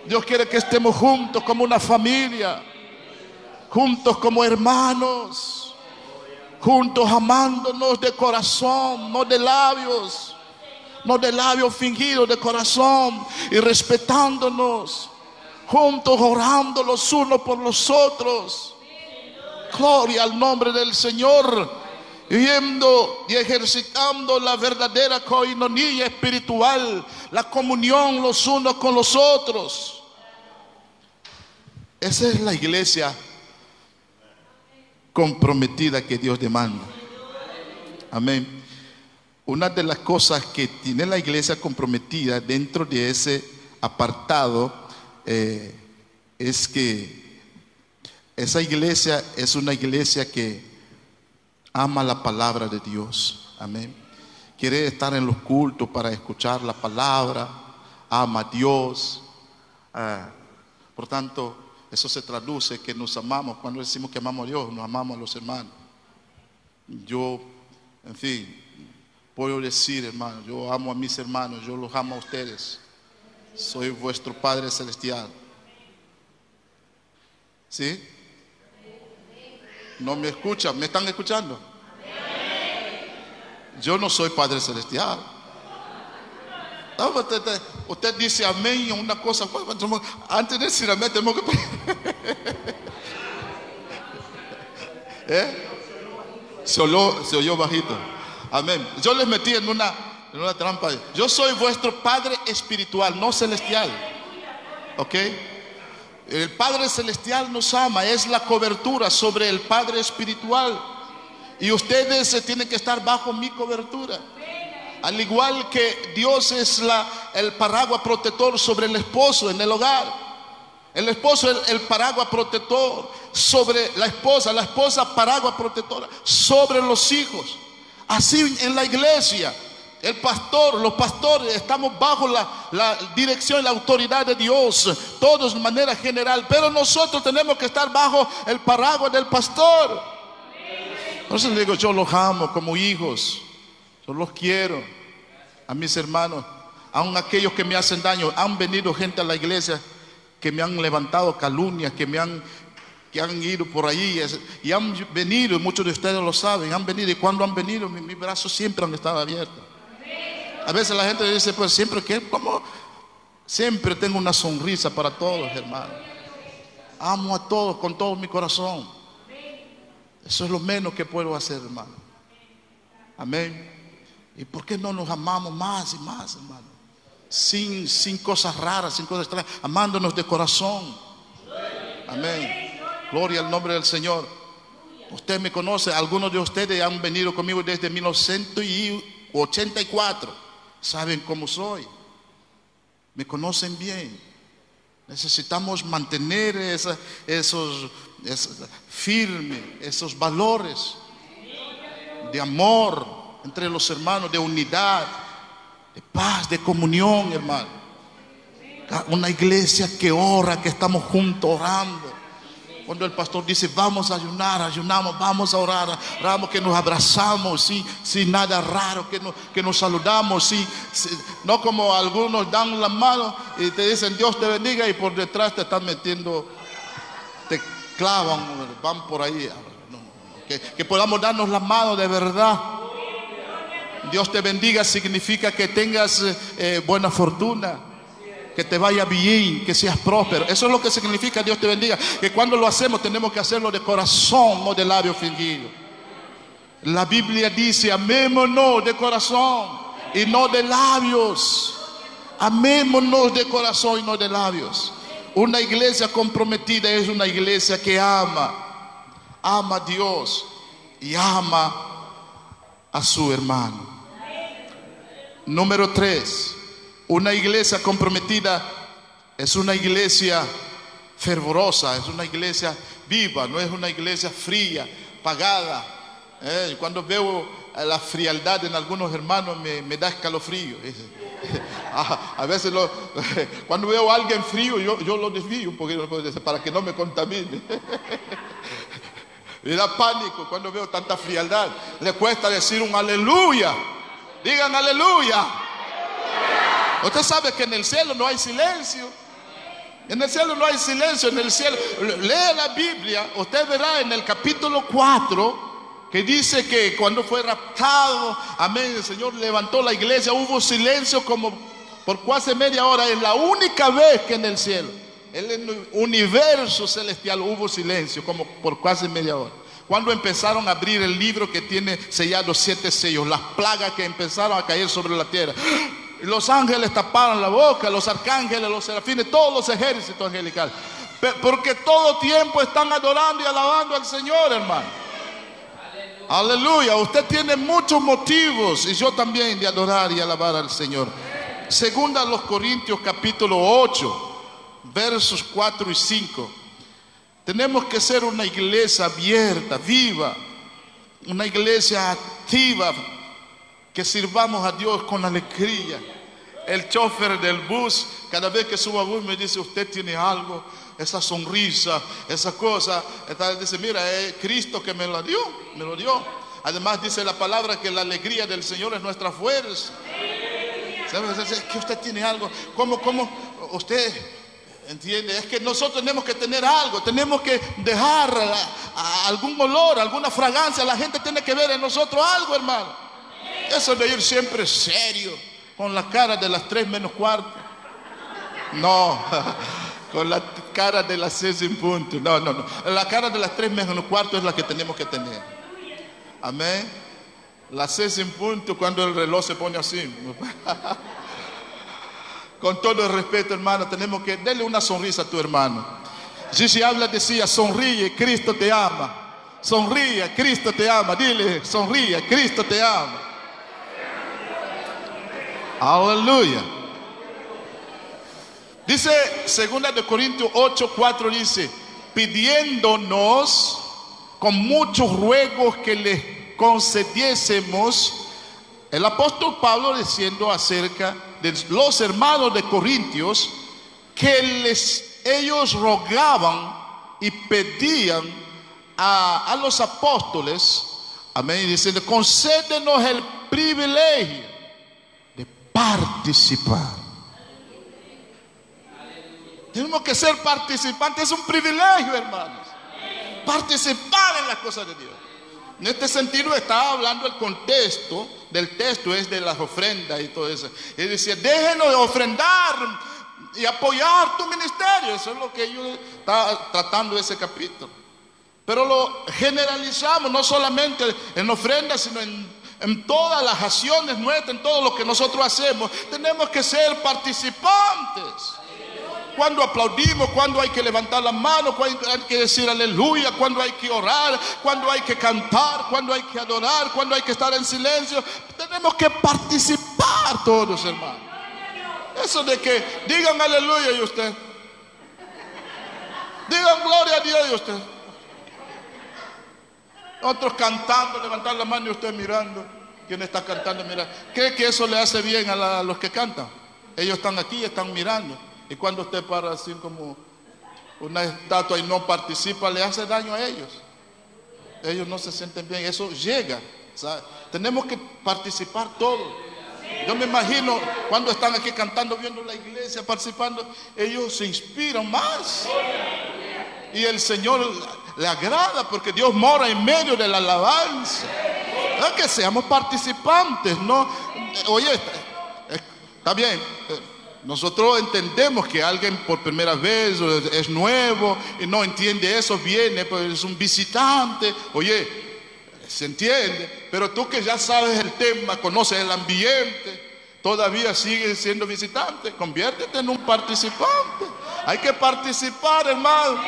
Dios quiere que estemos juntos como una familia, juntos como hermanos, juntos amándonos de corazón, no de labios no de labios fingidos, de corazón y respetándonos, juntos orando los unos por los otros. Gloria al nombre del Señor, viendo y ejercitando la verdadera coinonía espiritual, la comunión los unos con los otros. Esa es la iglesia comprometida que Dios demanda. Amén. Una de las cosas que tiene la iglesia comprometida dentro de ese apartado eh, es que esa iglesia es una iglesia que ama la palabra de Dios. Amén. Quiere estar en los cultos para escuchar la palabra, ama a Dios. Ah, por tanto, eso se traduce que nos amamos. Cuando decimos que amamos a Dios, nos amamos a los hermanos. Yo, en fin, Puedo decir, hermano, yo amo a mis hermanos, yo los amo a ustedes. Soy vuestro Padre Celestial. ¿Sí? ¿No me escuchan? ¿Me están escuchando? Yo no soy Padre Celestial. usted, dice amén y una cosa. Pues, antes de decir amén, tenemos que. ¿Eh? Se se oyó bajito. Amén. Yo les metí en una, en una trampa. Yo soy vuestro Padre espiritual, no celestial. ¿Ok? El Padre celestial nos ama, es la cobertura sobre el Padre espiritual. Y ustedes tienen que estar bajo mi cobertura. Al igual que Dios es la, el paraguas protector sobre el esposo en el hogar. El esposo es el, paraguas protector sobre la esposa, la esposa paraguas protectora sobre los hijos. Así en la iglesia, el pastor, los pastores, estamos bajo la, dirección y la autoridad de Dios, todos de manera general, pero nosotros tenemos que estar bajo el paraguas del pastor. Entonces digo, yo los amo como hijos, yo los quiero, a mis hermanos, aun aquellos que me hacen daño, han venido gente a la iglesia que me han levantado calumnias, que me han, que han ido por ahí y han venido, muchos de ustedes lo saben, han venido y cuando han venido mis, brazos siempre han estado abiertos. A veces la gente dice, pues siempre que, como, siempre tengo una sonrisa para todos, hermanos. Amo a todos con todo mi corazón. Eso es lo menos que puedo hacer, hermano. Amén. ¿Y por qué no nos amamos más y más, hermano? sin, sin cosas raras, sin cosas extrañas, amándonos de corazón. Amén. Gloria al nombre del Señor. Usted me conoce, algunos de ustedes han venido conmigo desde 1984. Saben cómo soy. Me conocen bien. Necesitamos mantener esos, esos firmes, esos valores de amor entre los hermanos, de unidad de paz, de comunión, hermano. Una iglesia que ora, que estamos juntos orando. Cuando el pastor dice, vamos a ayunar, ayunamos, vamos a orar, oramos que nos abrazamos, ¿sí? sin nada raro, que nos, que nos saludamos, ¿sí? no como algunos dan la mano y te dicen Dios te bendiga y por detrás te están metiendo, te clavan, van por ahí. Que, que podamos darnos la mano de verdad Dios te bendiga significa que tengas eh, buena fortuna, que te vaya bien, que seas próspero. Eso es lo que significa Dios te bendiga. Que cuando lo hacemos tenemos que hacerlo de corazón, no de labio fingido. La Biblia dice, amémonos de corazón y no de labios. Amémonos de corazón y no de labios. Una iglesia comprometida es una iglesia que ama, ama a Dios y ama a su hermano. Número tres, una iglesia comprometida es una iglesia fervorosa, es una iglesia viva, no es una iglesia fría, pagada. Eh, cuando veo la frialdad en algunos hermanos me, da escalofrío. A veces cuando veo a alguien frío yo, yo lo desvío un poquito para que no me contamine. Me da pánico cuando veo tanta frialdad. Le cuesta decir un aleluya. Digan aleluya. Usted sabe que en el cielo no hay silencio. En el cielo no hay silencio, en el cielo. Lea la Biblia, usted verá en el capítulo 4 que dice que cuando fue raptado, amén, el Señor levantó la iglesia, hubo silencio como por casi media hora. Es la única vez que en el cielo, en el universo celestial hubo silencio como por casi media hora. Cuando empezaron a abrir el libro que tiene sellados siete sellos, las plagas que empezaron a caer sobre la tierra. Los ángeles taparon la boca, los arcángeles, los serafines, todos los ejércitos angelicales. Porque todo tiempo están adorando y alabando al Señor, hermano. Aleluya. Usted tiene muchos motivos y yo también de adorar y alabar al Señor. Segunda los Corintios capítulo 8, versos 4 y 5. Tenemos que ser una iglesia abierta, viva, una iglesia activa, que sirvamos a Dios con alegría. El chofer del bus, cada vez que subo al bus me dice, usted tiene algo, esa sonrisa, esa cosa. Entonces dice, mira, es Cristo que me lo dio, me lo dio. Además dice la palabra que la alegría del Señor es nuestra fuerza. ¿Sabes? Es que usted tiene algo. ¿Cómo, cómo usted ¿Entiende? Es que nosotros tenemos que tener algo, tenemos que dejar algún olor, alguna fragancia. La gente tiene que ver en nosotros algo, hermano. Eso de ir siempre serio, con la cara de las tres menos cuarto. No, con la cara de las seis en punto. No, no, no. La cara de las tres menos cuarto es la que tenemos que tener. Amén. Las seis en punto cuando el reloj se pone así. Con todo el respeto, hermano, tenemos que darle una sonrisa a tu hermano. si habla, decía, sonríe, Cristo te ama. Sonríe, Cristo te ama. Dile, sonríe, Cristo te ama. Aleluya. Dice 2 de Corintios 8, 4 dice, pidiéndonos con muchos ruegos que les concediésemos, el apóstol Pablo diciendo acerca de los hermanos de Corintios que les, ellos rogaban y pedían a, los apóstoles, amén, diciendo, concédenos el privilegio participar. Tenemos que ser participantes, es un privilegio, hermanos. Participar en las cosas de Dios. En este sentido estaba hablando el contexto del texto, es de las ofrendas y todo eso. Y decía, déjenos de ofrendar y apoyar tu ministerio. Eso es lo que yo estaba tratando ese capítulo. Pero lo generalizamos, no solamente en ofrendas, sino en, en todas las acciones nuestras, en todo lo que nosotros hacemos. Tenemos que ser participantes cuando aplaudimos, cuando hay que levantar la mano, cuando hay que decir aleluya, cuando hay que orar, cuando hay que cantar, cuando hay que adorar, cuando hay que estar en silencio. Tenemos que participar todos, hermanos. Eso de que digan aleluya y usted. Digan gloria a Dios y usted. Otros cantando, levantar la mano y usted mirando. ¿Quién está cantando? Mira, ¿cree que eso le hace bien a, a los que cantan? Ellos están aquí están mirando. Y cuando usted para así como una estatua y no participa, le hace daño a ellos. Ellos no se sienten bien, eso llega. Tenemos que participar todos. Yo me imagino cuando están aquí cantando, viendo la iglesia, participando, ellos se inspiran más. Y el Señor le agrada porque Dios mora en medio de la alabanza. Es que seamos participantes, ¿no? Oye, está bien nosotros entendemos que alguien por primera vez es nuevo y no entiende eso, viene, pues es un visitante. Oye, se entiende, pero tú que ya sabes el tema, conoces el ambiente, todavía sigues siendo visitante, conviértete en un participante. Hay que participar, hermano.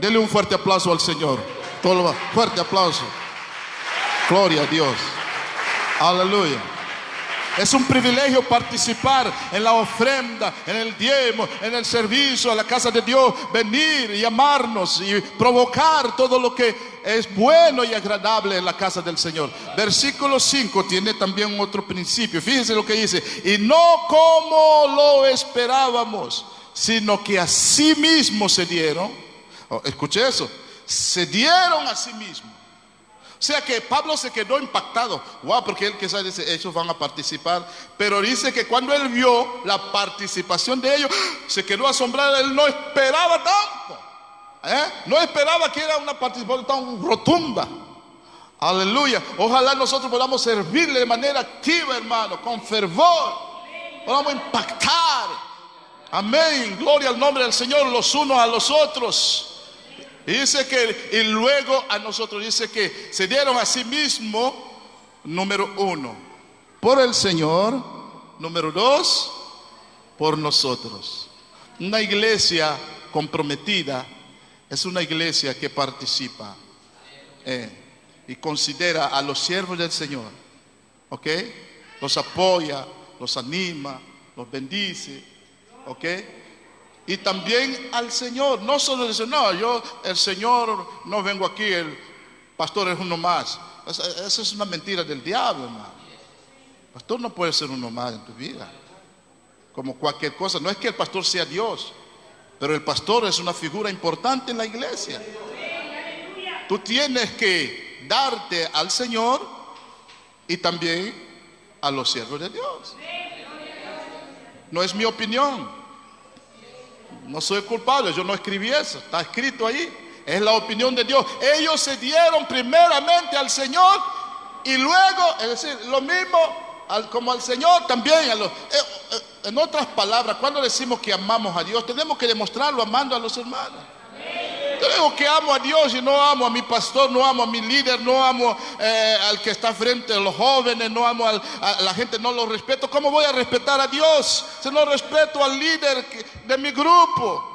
Dele un fuerte aplauso al Señor. Fuerte aplauso. Gloria a Dios. Aleluya. Es un privilegio participar en la ofrenda, en el diezmo, en el servicio a la casa de Dios, venir y amarnos y provocar todo lo que es bueno y agradable en la casa del Señor. Versículo 5 tiene también otro principio. Fíjense lo que dice. Y no como lo esperábamos, sino que a sí mismos se dieron. Oh, escuche eso. Se dieron a sí mismos o sea que Pablo se quedó impactado. Wow, porque él quizás dice, ellos van a participar. Pero dice que cuando él vio la participación de ellos, se quedó asombrado. Él no esperaba tanto. ¿eh? No esperaba que era una participación tan rotunda. Aleluya. Ojalá nosotros podamos servirle de manera activa, hermano, con fervor. Podamos impactar. Amén. Gloria al nombre del Señor los unos a los otros. Y dice que, y luego a nosotros dice que se dieron a sí mismo, número uno, por el Señor, número dos, por nosotros. Una iglesia comprometida es una iglesia que participa eh, y considera a los siervos del Señor, ¿ok? Los apoya, los anima, los bendice, ¿ok? Y también al Señor. No solo dice, no, yo, el Señor, no vengo aquí, el pastor es uno más. Esa es una mentira del diablo, hermano. El pastor no puede ser uno más en tu vida. Como cualquier cosa. No es que el pastor sea Dios, pero el pastor es una figura importante en la iglesia. Tú tienes que darte al Señor y también a los siervos de Dios. No es mi opinión. No soy culpable, yo no escribí eso, está escrito ahí. Es la opinión de Dios. Ellos se dieron primeramente al Señor y luego, es decir, lo mismo como al Señor también. Eh, eh, en otras palabras, cuando decimos que amamos a Dios, tenemos que demostrarlo amando a los hermanos. Yo digo que amo a Dios y no amo a mi pastor, no amo a mi líder, no amo eh, al que está frente a los jóvenes, no amo a la gente, no lo respeto. ¿Cómo voy a respetar a Dios si no respeto al líder de mi grupo?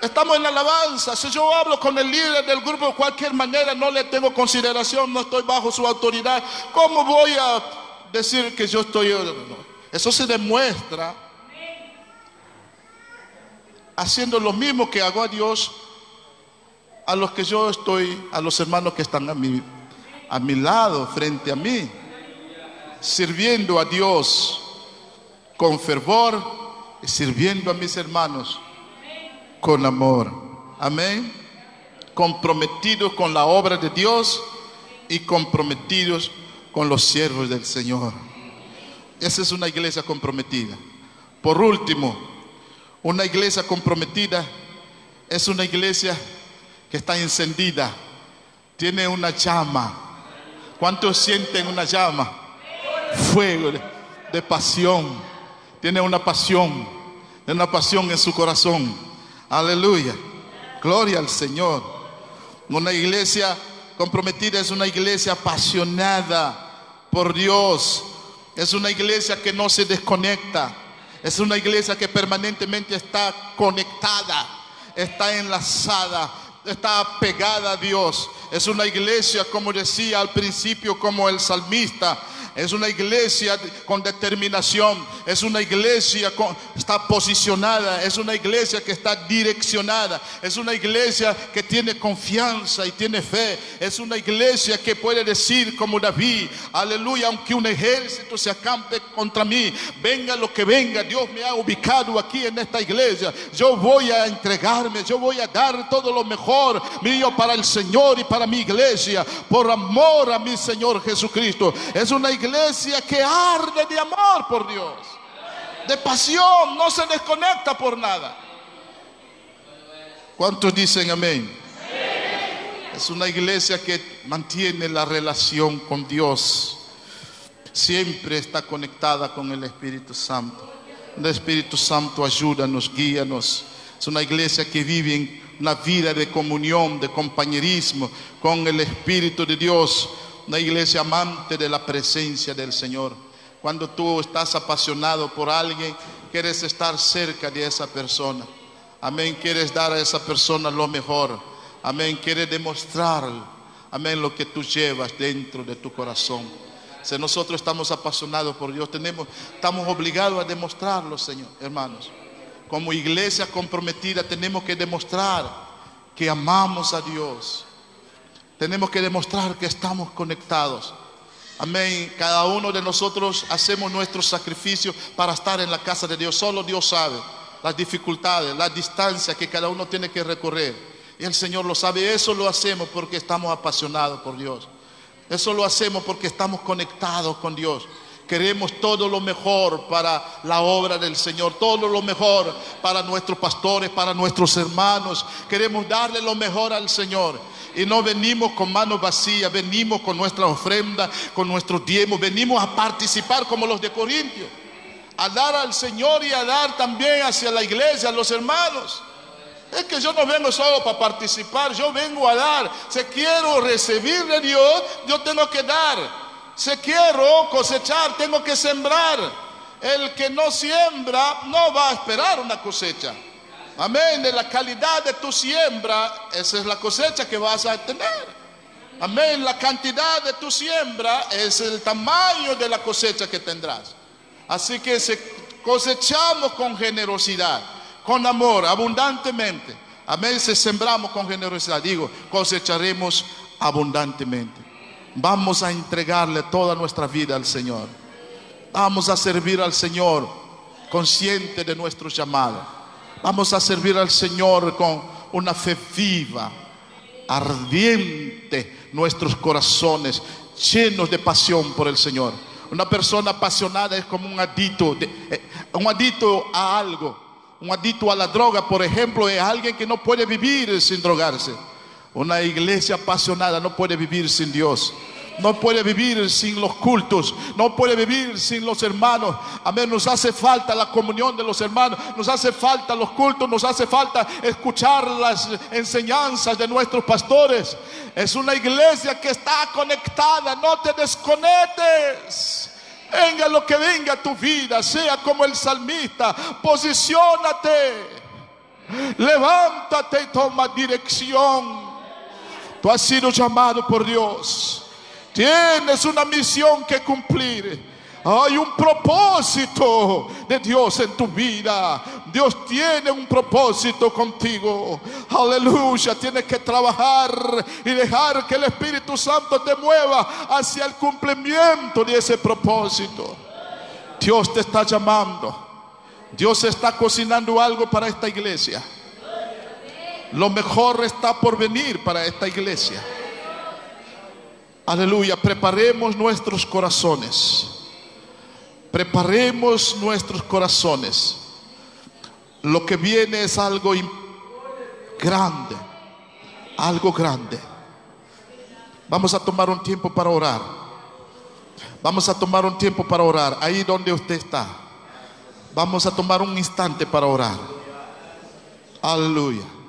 Estamos en la alabanza. Si yo hablo con el líder del grupo de cualquier manera, no le tengo consideración, no estoy bajo su autoridad. ¿Cómo voy a decir que yo estoy... Eso se demuestra haciendo lo mismo que hago a Dios a los que yo estoy, a los hermanos que están a mi, a mi lado, frente a mí, sirviendo a Dios con fervor y sirviendo a mis hermanos con amor. Amén. Comprometidos con la obra de Dios y comprometidos con los siervos del Señor. Esa es una iglesia comprometida. Por último, una iglesia comprometida es una iglesia que está encendida, tiene una llama. ¿Cuántos sienten una llama? Fuego de, pasión. Tiene una pasión, una pasión en su corazón. Aleluya. Gloria al Señor. Una iglesia comprometida es una iglesia apasionada por Dios. Es una iglesia que no se desconecta. Es una iglesia que permanentemente está conectada, está enlazada está pegada a Dios. Es una iglesia, como decía al principio, como el salmista, es una iglesia con determinación, es una iglesia que está posicionada, es una iglesia que está direccionada, es una iglesia que tiene confianza y tiene fe, es una iglesia que puede decir como David, aleluya, aunque un ejército se acampe contra mí, venga lo que venga, Dios me ha ubicado aquí en esta iglesia, yo voy a entregarme, yo voy a dar todo lo mejor mío para el Señor y para mi iglesia, por amor a mi Señor Jesucristo. Es una iglesia iglesia que arde de amor por Dios, de pasión, no se desconecta por nada. ¿Cuántos dicen amén? Es una iglesia que mantiene la relación con Dios. Siempre está conectada con el Espíritu Santo. El Espíritu Santo ayuda, nos guía, nos. Es una iglesia que vive en una vida de comunión, de compañerismo con el Espíritu de Dios una iglesia amante de la presencia del Señor. Cuando tú estás apasionado por alguien, quieres estar cerca de esa persona. Amén, quieres dar a esa persona lo mejor. Amén, quieres demostrar, amén, lo que tú llevas dentro de tu corazón. Si nosotros estamos apasionados por Dios, tenemos, estamos obligados a demostrarlo, Señor, hermanos. Como iglesia comprometida tenemos que demostrar que amamos a Dios, tenemos que demostrar que estamos conectados. Amén. Cada uno de nosotros hacemos nuestro sacrificio para estar en la casa de Dios. Solo Dios sabe las dificultades, la distancia que cada uno tiene que recorrer. Y el Señor lo sabe. Eso lo hacemos porque estamos apasionados por Dios. Eso lo hacemos porque estamos conectados con Dios. Queremos todo lo mejor para la obra del Señor, todo lo mejor para nuestros pastores, para nuestros hermanos. Queremos darle lo mejor al Señor. Y no venimos con manos vacías, venimos con nuestra ofrenda, con nuestro tiempo, venimos a participar como los de Corintios, a dar al Señor y a dar también hacia la iglesia, a los hermanos. Es que yo no vengo solo para participar, yo vengo a dar. Si quiero recibir de Dios, yo tengo que dar. Si quiero cosechar, tengo que sembrar. El que no siembra no va a esperar una cosecha. Amén. De la calidad de tu siembra, esa es la cosecha que vas a tener. Amén. La cantidad de tu siembra es el tamaño de la cosecha que tendrás. Así que cosechamos con generosidad, con amor, abundantemente. Amén. Si sembramos con generosidad, digo, cosecharemos abundantemente. Vamos a entregarle toda nuestra vida al Señor. Vamos a servir al Señor consciente de nuestro llamado. Vamos a servir al Señor con una fe viva, ardiente, nuestros corazones llenos de pasión por el Señor. Una persona apasionada es como un adicto, eh, un adicto a algo, un adicto a la droga, por ejemplo, es alguien que no puede vivir sin drogarse. Una iglesia apasionada no puede vivir sin Dios no puede vivir sin los cultos, no puede vivir sin los hermanos. Amén, nos hace falta la comunión de los hermanos, nos hace falta los cultos, nos hace falta escuchar las enseñanzas de nuestros pastores. Es una iglesia que está conectada, no te desconectes. Venga lo que venga a tu vida, sea como el salmista, posiciónate, levántate y toma dirección. Tú has sido llamado por Dios. Tienes una misión que cumplir. Hay un propósito de Dios en tu vida. Dios tiene un propósito contigo. Aleluya. Tienes que trabajar y dejar que el Espíritu Santo te mueva hacia el cumplimiento de ese propósito. Dios te está llamando. Dios está cocinando algo para esta iglesia. Lo mejor está por venir para esta iglesia. Aleluya. Preparemos nuestros corazones. Preparemos nuestros corazones. Lo que viene es algo grande. Algo grande. Vamos a tomar un tiempo para orar. Vamos a tomar un tiempo para orar. Ahí donde usted está. Vamos a tomar un instante para orar. Aleluya.